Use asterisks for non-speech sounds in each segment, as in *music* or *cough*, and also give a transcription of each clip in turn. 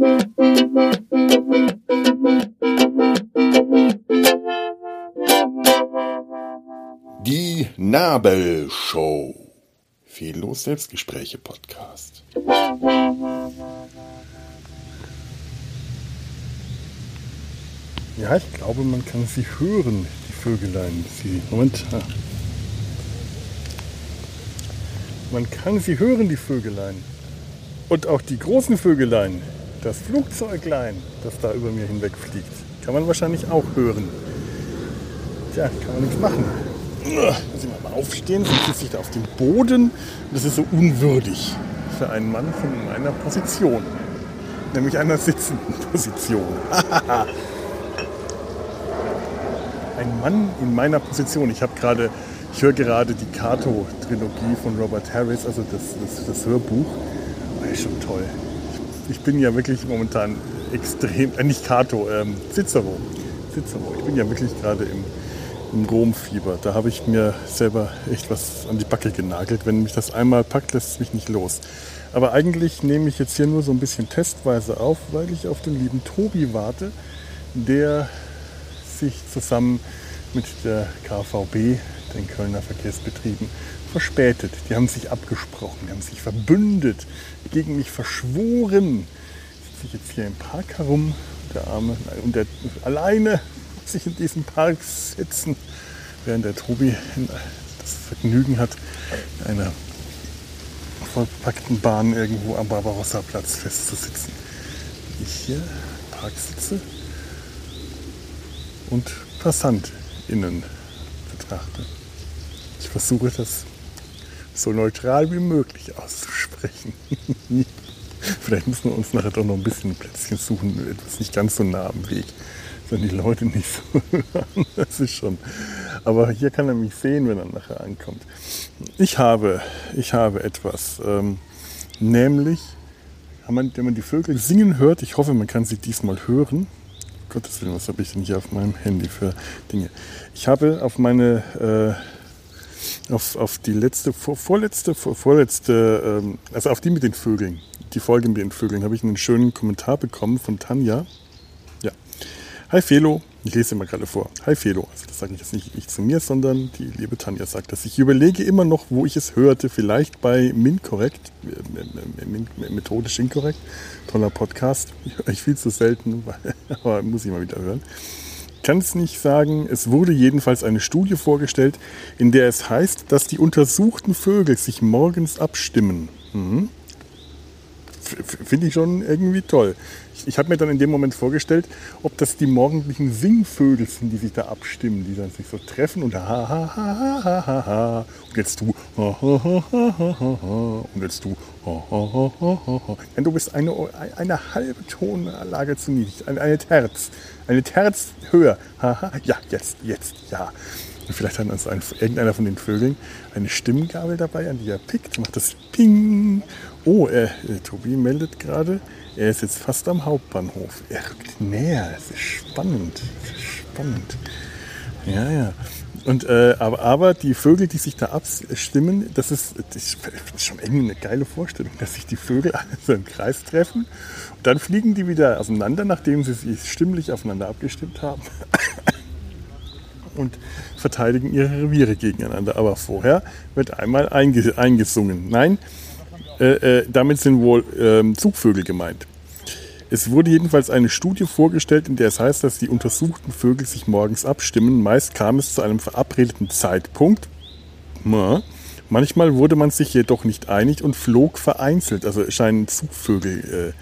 Die Nabelshow. Fehllos Selbstgespräche Podcast. Ja, ich glaube, man kann sie hören, die Vögelein. Sie, Moment. Man kann sie hören, die Vögelein. Und auch die großen Vögelein, das Flugzeuglein, das da über mir hinwegfliegt, kann man wahrscheinlich auch hören. Tja, kann man nichts machen. Muss ich mal aufstehen, sonst sitze ich da auf dem Boden. Das ist so unwürdig für einen Mann von meiner Position. Nämlich einer sitzenden Position. *laughs* Ein Mann in meiner Position. Ich habe gerade, ich höre gerade die Kato-Trilogie von Robert Harris, also das, das, das Hörbuch. Das ist schon toll. Ich, bin ja wirklich momentan extrem, äh, nicht Kato, ähm, Cicero. Cicero. Ich bin ja wirklich gerade im, im Romfieber. Da habe ich mir selber echt was an die Backe genagelt. Wenn mich das einmal packt, lässt es mich nicht los. Aber eigentlich nehme ich jetzt hier nur so ein bisschen testweise auf, weil ich auf den lieben Tobi warte, der sich zusammen mit der KVB, den Kölner Verkehrsbetrieben, verspätet. Die haben sich abgesprochen, die haben sich verbündet, gegen mich verschworen. Sitze ich jetzt hier im Park herum, der Arme und der alleine sich in diesem Park sitzen, während der Tobi das Vergnügen hat, in einer vollpackten Bahn irgendwo am Barbarossa-Platz festzusitzen. Ich hier im Park sitze und PassantInnen betrachte. Ich versuche das so neutral wie möglich auszusprechen. *laughs* Vielleicht müssen wir uns nachher doch noch ein bisschen ein Plätzchen suchen, etwas nicht ganz so nah am Weg, sondern die Leute nicht so *laughs* hören. Das ist schon. Aber hier kann er mich sehen, wenn er nachher ankommt. Ich habe, ich habe etwas, ähm, nämlich, wenn man, wenn man die Vögel singen hört, ich hoffe, man kann sie diesmal hören. Gottes Willen, was habe ich denn hier auf meinem Handy für Dinge? Ich habe auf meine äh, auf, auf die letzte, vor, vorletzte, vor, vorletzte, ähm, also auf die mit den Vögeln, die Folge mit den Vögeln, habe ich einen schönen Kommentar bekommen von Tanja. Ja. Hi Felo, ich lese mal gerade vor. Hi Felo, also das sage ich jetzt nicht ich zu mir, sondern die liebe Tanja sagt das. Ich überlege immer noch, wo ich es hörte, vielleicht bei MinCorrect, äh, methodisch inkorrekt, toller Podcast. Ich höre ich viel zu selten, *laughs* aber muss ich mal wieder hören kann es nicht sagen. Es wurde jedenfalls eine Studie vorgestellt, in der es heißt, dass die untersuchten Vögel sich morgens abstimmen. Mhm. Finde ich schon irgendwie toll. Ich, ich habe mir dann in dem Moment vorgestellt, ob das die morgendlichen Singvögel sind, die sich da abstimmen, die dann sich so treffen und ha ha ha ha ha ha und jetzt du ha ha ha ha ha ha und jetzt du ha ha ha. Ja, du bist eine, eine halbe Tonlage zu niedrig, eine, eine Terz, eine Terz höher. Ja, jetzt, jetzt, ja. Und vielleicht hat also ein, irgendeiner von den Vögeln eine Stimmgabel dabei, an die er pickt, macht das Ping. Oh, äh, Tobi meldet gerade, er ist jetzt fast am Hauptbahnhof. Er rückt näher. Es ist spannend. Es ist spannend. Ja, ja. Und, äh, aber, aber die Vögel, die sich da abstimmen, das ist, das ist schon irgendwie eine geile Vorstellung, dass sich die Vögel *laughs* alle so im Kreis treffen. Und dann fliegen die wieder auseinander, nachdem sie sich stimmlich aufeinander abgestimmt haben. *coughs* und verteidigen ihre Reviere gegeneinander. Aber vorher wird einmal eingesungen. Nein, äh, äh, damit sind wohl äh, Zugvögel gemeint. Es wurde jedenfalls eine Studie vorgestellt, in der es heißt, dass die untersuchten Vögel sich morgens abstimmen. Meist kam es zu einem verabredeten Zeitpunkt. Manchmal wurde man sich jedoch nicht einig und flog vereinzelt. Also scheinen Zugvögel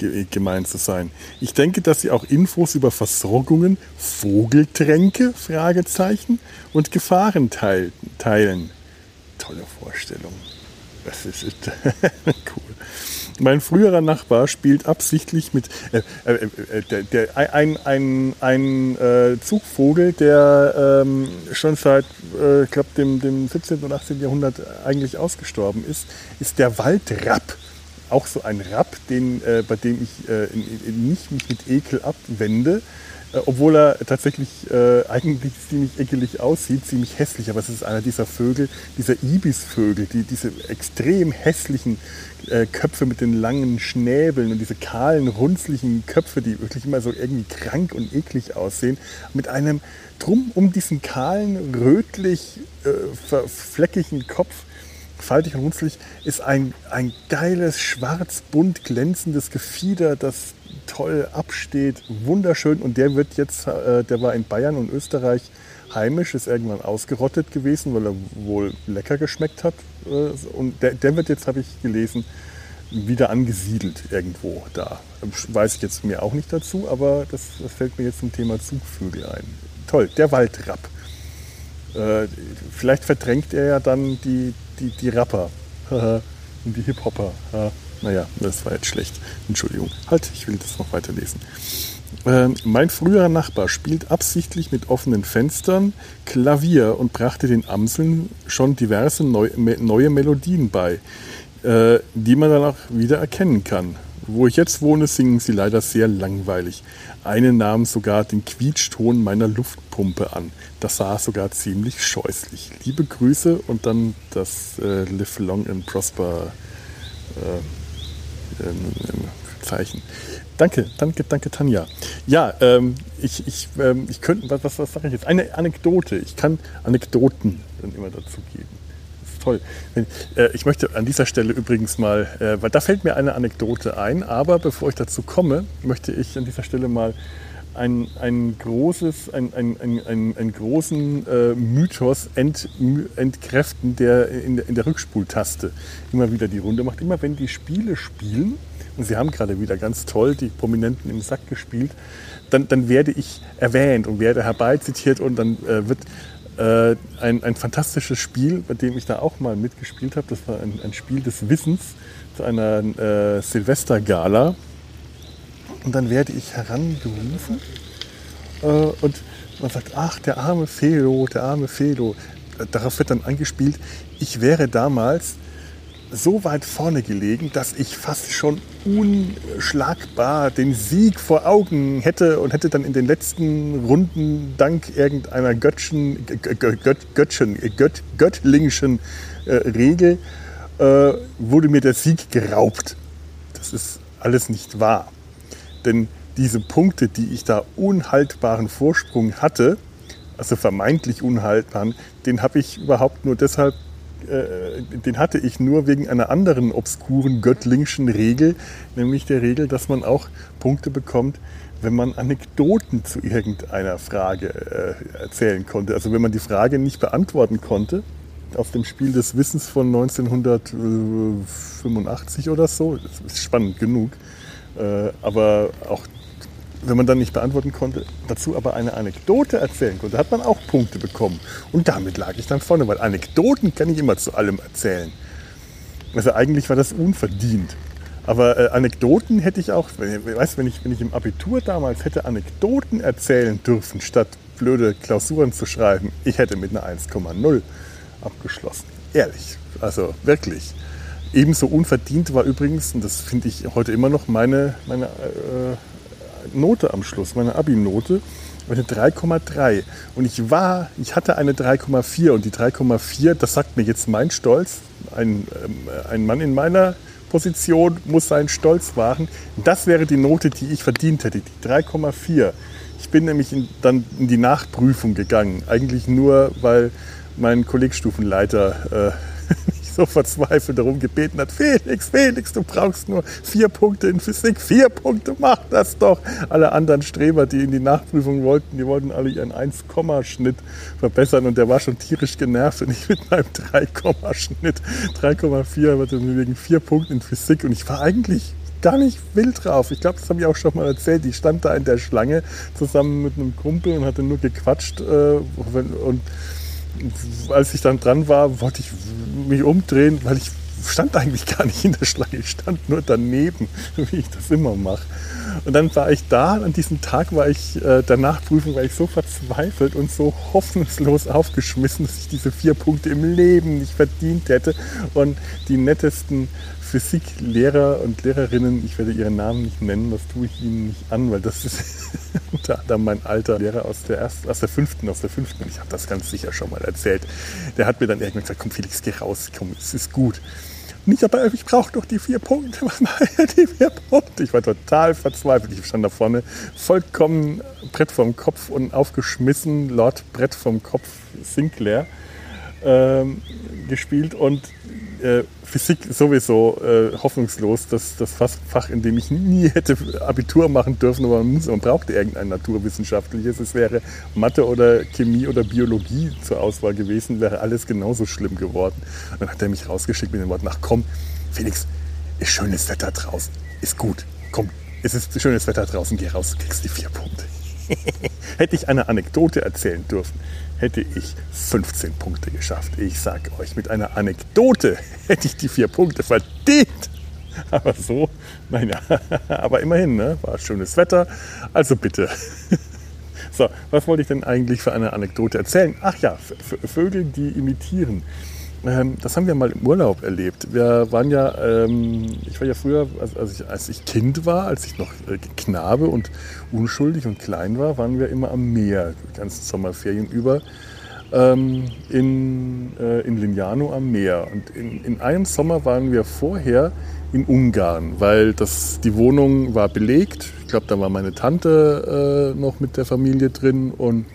äh, gemeint zu sein. Ich denke, dass sie auch Infos über Versorgungen, Vogeltränke, Fragezeichen und Gefahren teilen. Tolle Vorstellung. Das ist *laughs* cool. Mein früherer Nachbar spielt absichtlich mit äh, äh, äh, der, der, ein, ein, ein äh, Zugvogel, der ähm, schon seit, äh, ich glaube, dem, dem 17. und 18. Jahrhundert eigentlich ausgestorben ist, ist der Waldrapp. Auch so ein Rapp, den, äh, bei dem ich in, nicht mich mit Ekel abwende, äh, obwohl er tatsächlich äh, eigentlich ziemlich ekelig aussieht, ziemlich hässlich. Aber es ist einer dieser Vögel, dieser Ibisvögel, die diese extrem hässlichen äh, Köpfe mit den langen Schnäbeln und diese kahlen, runzlichen Köpfe, die wirklich immer so irgendwie krank und eklig aussehen, mit einem drum um diesen kahlen, rötlich äh, fleckigen Kopf faltig und runzlig, ist ein, ein geiles, schwarz-bunt glänzendes Gefieder, das toll absteht, wunderschön. Und der wird jetzt, äh, der war in Bayern und Österreich heimisch, ist irgendwann ausgerottet gewesen, weil er wohl lecker geschmeckt hat. Äh, und der, der wird jetzt, habe ich gelesen, wieder angesiedelt irgendwo da. Weiß ich jetzt mir auch nicht dazu, aber das, das fällt mir jetzt zum Thema Zugvögel ein. Toll, der Waldrapp. Äh, vielleicht verdrängt er ja dann die, die, die Rapper *laughs* und die Hip-Hopper. Naja, das war jetzt schlecht. Entschuldigung. Halt, ich will das noch weiterlesen. Ähm, mein früherer Nachbar spielt absichtlich mit offenen Fenstern Klavier und brachte den Amseln schon diverse neu, me, neue Melodien bei, äh, die man dann auch wieder erkennen kann. Wo ich jetzt wohne, singen sie leider sehr langweilig. Eine nahm sogar den Quietschton meiner Luftpumpe an. Das sah sogar ziemlich scheußlich. Liebe Grüße und dann das äh, Live Long and Prosper äh, ähm, Zeichen. Danke, danke, danke, Tanja. Ja, ähm, ich, ich, ähm, ich könnte, was, was, was sage ich jetzt? Eine Anekdote. Ich kann Anekdoten dann immer dazu geben toll. Äh, ich möchte an dieser Stelle übrigens mal, äh, weil da fällt mir eine Anekdote ein, aber bevor ich dazu komme, möchte ich an dieser Stelle mal ein, ein großes, ein, ein, ein, einen großen äh, Mythos ent, entkräften, der in, in der Rückspultaste immer wieder die Runde macht. Immer wenn die Spiele spielen, und sie haben gerade wieder ganz toll die Prominenten im Sack gespielt, dann, dann werde ich erwähnt und werde herbeizitiert und dann äh, wird äh, ein, ein fantastisches Spiel, bei dem ich da auch mal mitgespielt habe. Das war ein, ein Spiel des Wissens zu einer äh, Silvestergala. Und dann werde ich herangerufen äh, und man sagt, ach, der arme Felo, der arme Felo. Darauf wird dann angespielt, ich wäre damals so weit vorne gelegen, dass ich fast schon unschlagbar den Sieg vor Augen hätte und hätte dann in den letzten Runden dank irgendeiner Göttchen, Göttchen, Gött, göttlingischen äh, Regel äh, wurde mir der Sieg geraubt. Das ist alles nicht wahr. Denn diese Punkte, die ich da unhaltbaren Vorsprung hatte, also vermeintlich unhaltbaren, den habe ich überhaupt nur deshalb äh, den hatte ich nur wegen einer anderen obskuren göttlingschen Regel, nämlich der Regel, dass man auch Punkte bekommt, wenn man Anekdoten zu irgendeiner Frage äh, erzählen konnte. Also wenn man die Frage nicht beantworten konnte, aus dem Spiel des Wissens von 1985 oder so, das ist spannend genug, äh, aber auch wenn man dann nicht beantworten konnte, dazu aber eine Anekdote erzählen konnte, hat man auch Punkte bekommen. Und damit lag ich dann vorne, weil Anekdoten kann ich immer zu allem erzählen. Also eigentlich war das unverdient. Aber äh, Anekdoten hätte ich auch, weißt, wenn ich, wenn ich im Abitur damals hätte Anekdoten erzählen dürfen, statt blöde Klausuren zu schreiben, ich hätte mit einer 1,0 abgeschlossen. Ehrlich, also wirklich. Ebenso unverdient war übrigens, und das finde ich heute immer noch, meine, meine äh, Note am Schluss, meine Abi-Note, eine 3,3. Und ich war, ich hatte eine 3,4 und die 3,4, das sagt mir jetzt mein Stolz, ein, ähm, ein Mann in meiner Position muss seinen Stolz wahren. Das wäre die Note, die ich verdient hätte, die 3,4. Ich bin nämlich in, dann in die Nachprüfung gegangen, eigentlich nur, weil mein Kollegstufenleiter äh, *laughs* so verzweifelt darum gebeten hat, Felix, Felix, du brauchst nur vier Punkte in Physik, vier Punkte, mach das doch. Alle anderen Streber, die in die Nachprüfung wollten, die wollten alle ihren 1-Schnitt verbessern und der war schon tierisch genervt und ich *laughs* mit meinem 3-Schnitt, 3,4 hatte wegen vier Punkten in Physik und ich war eigentlich gar nicht wild drauf. Ich glaube, das habe ich auch schon mal erzählt. Ich stand da in der Schlange zusammen mit einem Kumpel und hatte nur gequatscht äh, und als ich dann dran war, wollte ich mich umdrehen, weil ich stand eigentlich gar nicht in der Schlange, ich stand nur daneben, *laughs* wie ich das immer mache. Und dann war ich da, an diesem Tag war ich, äh, der Nachprüfung war ich so verzweifelt und so hoffnungslos aufgeschmissen, dass ich diese vier Punkte im Leben nicht verdient hätte. Und die nettesten Physiklehrer und Lehrerinnen, ich werde ihren Namen nicht nennen, das tue ich ihnen nicht an, weil das ist *laughs* unter anderem mein alter Lehrer aus der ersten, aus der fünften, aus der fünften, ich habe das ganz sicher schon mal erzählt. Der hat mir dann irgendwann gesagt, komm Felix, geh raus, komm, es ist gut. Nicht, aber ich brauche doch die vier Punkte. *laughs* Was machen die vier Punkte? Ich war total verzweifelt. Ich stand da vorne, vollkommen Brett vom Kopf und aufgeschmissen, Lord Brett vom Kopf Sinclair ähm, gespielt und äh, Physik sowieso äh, hoffnungslos, das, das Fach, in dem ich nie hätte Abitur machen dürfen, aber man, muss, man brauchte irgendein naturwissenschaftliches. Es wäre Mathe oder Chemie oder Biologie zur Auswahl gewesen, wäre alles genauso schlimm geworden. Und dann hat er mich rausgeschickt mit den Worten, ach komm, Felix, ist schönes Wetter draußen, ist gut, komm, es ist schönes Wetter draußen, geh raus, kriegst die vier Punkte. *laughs* Hätte ich eine Anekdote erzählen dürfen, hätte ich 15 Punkte geschafft. Ich sage euch, mit einer Anekdote *laughs* hätte ich die vier Punkte verdient. Aber so, naja, *laughs* aber immerhin, ne? war schönes Wetter, also bitte. *laughs* So, was wollte ich denn eigentlich für eine Anekdote erzählen? Ach ja, Vögel, die imitieren. Ähm, das haben wir mal im Urlaub erlebt. Wir waren ja, ähm, ich war ja früher, als, als, ich, als ich Kind war, als ich noch äh, Knabe und unschuldig und klein war, waren wir immer am Meer, die ganzen Sommerferien über, ähm, in, äh, in Lignano am Meer. Und in, in einem Sommer waren wir vorher in Ungarn, weil das, die Wohnung war belegt. Ich glaube, da war meine Tante äh, noch mit der Familie drin und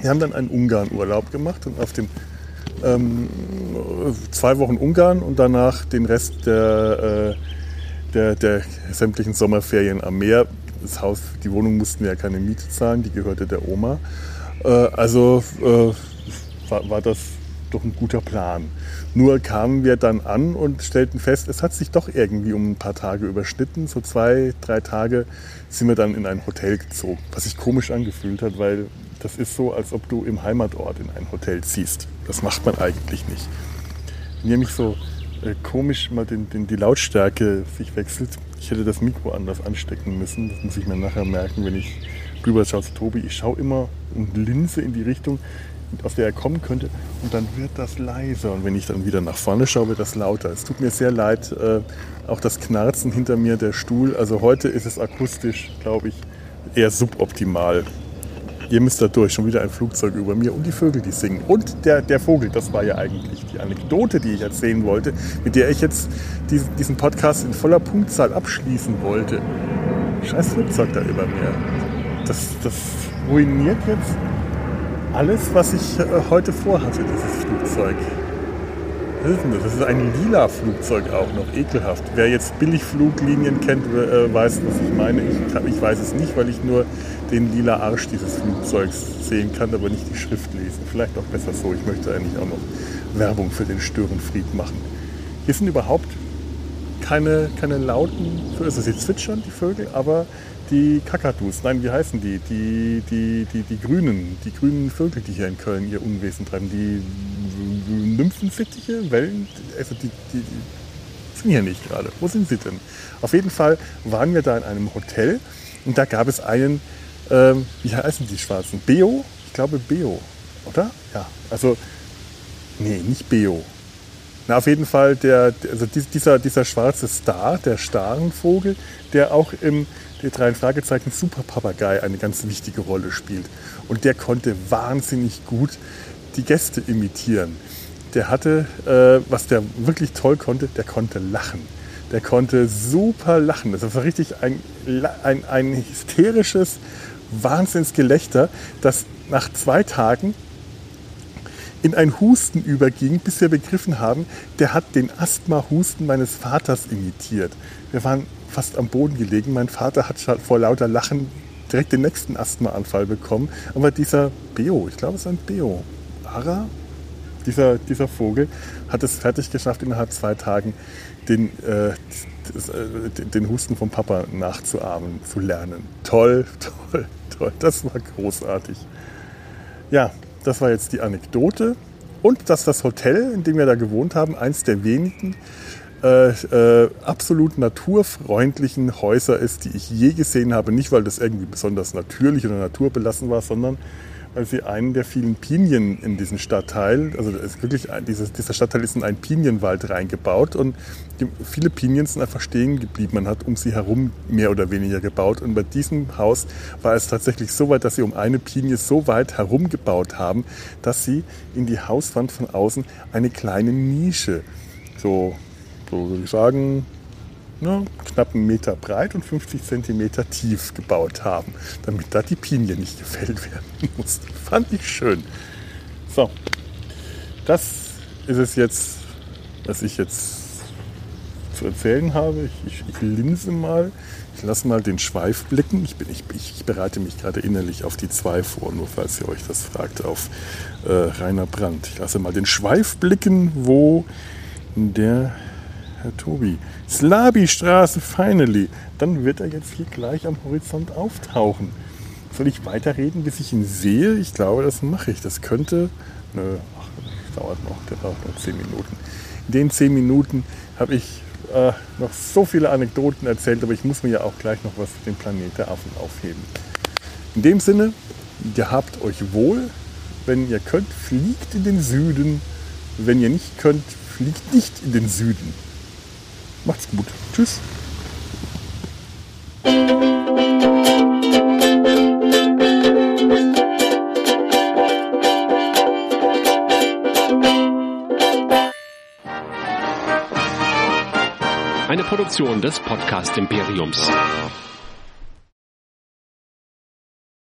wir haben dann einen Ungarn-Urlaub gemacht und auf dem ähm, zwei Wochen Ungarn und danach den Rest der, äh, der, der sämtlichen Sommerferien am Meer. Das Haus, die Wohnung mussten wir ja keine Miete zahlen, die gehörte der Oma. Äh, also äh, war, war das doch ein guter Plan. Nur kamen wir dann an und stellten fest, es hat sich doch irgendwie um ein paar Tage überschnitten. So zwei, drei Tage sind wir dann in ein Hotel gezogen, was sich komisch angefühlt hat, weil das ist so, als ob du im Heimatort in ein Hotel ziehst. Das macht man eigentlich nicht. Wenn ihr mich so äh, komisch mal den, den, die Lautstärke sich wechselt, ich hätte das Mikro anders anstecken müssen. Das muss ich mir nachher merken, wenn ich rüber schaue zu Tobi. Ich schaue immer und linse in die Richtung, aus der er kommen könnte und dann wird das leiser. Und wenn ich dann wieder nach vorne schaue, wird das lauter. Es tut mir sehr leid, äh, auch das Knarzen hinter mir, der Stuhl. Also heute ist es akustisch, glaube ich, eher suboptimal ihr müsst da durch, schon wieder ein Flugzeug über mir und die Vögel, die singen. Und der, der Vogel, das war ja eigentlich die Anekdote, die ich erzählen wollte, mit der ich jetzt diesen, Podcast in voller Punktzahl abschließen wollte. Scheiß Flugzeug da über mir. Das, das ruiniert jetzt alles, was ich äh, heute vorhatte, dieses Flugzeug. Was ist denn das? Das ist ein lila Flugzeug auch noch, ekelhaft. Wer jetzt Billigfluglinien kennt, äh, weiß, was ich meine. Ich, weiß es nicht, weil ich nur den lila Arsch dieses Flugzeugs sehen kann, aber nicht die Schrift lesen. Vielleicht auch besser so. Ich möchte eigentlich auch noch Werbung für den Störenfried machen. Hier sind überhaupt keine, keine lauten. Also sie zwitschern, die Vögel, aber die Kakadus, nein, wie heißen die? Die, die, die, die grünen, die grünen Vögel, die hier in Köln ihr Unwesen treiben, die Nymphenfittiche, Wellen, also die, die, die sind hier nicht gerade. Wo sind sie denn? Auf jeden Fall waren wir da in einem Hotel und da gab es einen, ähm, wie heißen die Schwarzen? Beo? Ich glaube Beo, oder? Ja, also, nee, nicht Beo. Na, auf jeden Fall der, also dieser, dieser schwarze Star, der Starenvogel, der auch im der drei Fragezeichen Super Papagei eine ganz wichtige Rolle spielt. Und der konnte wahnsinnig gut die Gäste imitieren der hatte, äh, was der wirklich toll konnte, der konnte lachen. Der konnte super lachen. Das war richtig ein, ein, ein hysterisches Wahnsinnsgelächter, das nach zwei Tagen in ein Husten überging, bis wir begriffen haben, der hat den Asthma-Husten meines Vaters imitiert. Wir waren fast am Boden gelegen. Mein Vater hat vor lauter Lachen direkt den nächsten Asthmaanfall bekommen. Aber dieser Beo, ich glaube es ist ein Beo, Ara, dieser, dieser Vogel hat es fertig geschafft, innerhalb zwei Tagen den, äh, äh, den Husten vom Papa nachzuahmen, zu lernen. Toll, *laughs* toll, toll. Das war großartig. Ja, das war jetzt die Anekdote. Und dass das Hotel, in dem wir da gewohnt haben, eins der wenigen äh, äh, absolut naturfreundlichen Häuser ist, die ich je gesehen habe. Nicht, weil das irgendwie besonders natürlich oder naturbelassen war, sondern weil sie einen der vielen Pinien in diesem Stadtteil, also ist wirklich dieses, dieser Stadtteil ist in einen Pinienwald reingebaut und die, viele Pinien sind einfach stehen geblieben. Man hat um sie herum mehr oder weniger gebaut und bei diesem Haus war es tatsächlich so weit, dass sie um eine Pinie so weit herum gebaut haben, dass sie in die Hauswand von außen eine kleine Nische, so, so würde ich sagen, ne, knapp einen Meter breit und 50 Zentimeter tief gebaut haben, damit da die Pinie nicht gefällt werden *laughs* muss. Fand ich schön. So, das ist es jetzt, was ich jetzt zu erzählen habe. Ich, ich, ich linse mal, ich lasse mal den Schweif blicken. Ich, bin, ich, ich bereite mich gerade innerlich auf die zwei vor, nur falls ihr euch das fragt, auf äh, Rainer Brandt. Ich lasse mal den Schweif blicken, wo der Herr Tobi. Slabi-Straße, finally. Dann wird er jetzt hier gleich am Horizont auftauchen. Soll ich weiterreden, bis ich ihn sehe? Ich glaube, das mache ich. Das könnte. Nö, ach, das dauert noch. Der braucht noch zehn Minuten. In den zehn Minuten habe ich äh, noch so viele Anekdoten erzählt, aber ich muss mir ja auch gleich noch was für den Planet der Affen aufheben. In dem Sinne, ihr habt euch wohl. Wenn ihr könnt, fliegt in den Süden. Wenn ihr nicht könnt, fliegt nicht in den Süden. Macht's gut. Tschüss. Eine Produktion des Podcast Imperiums.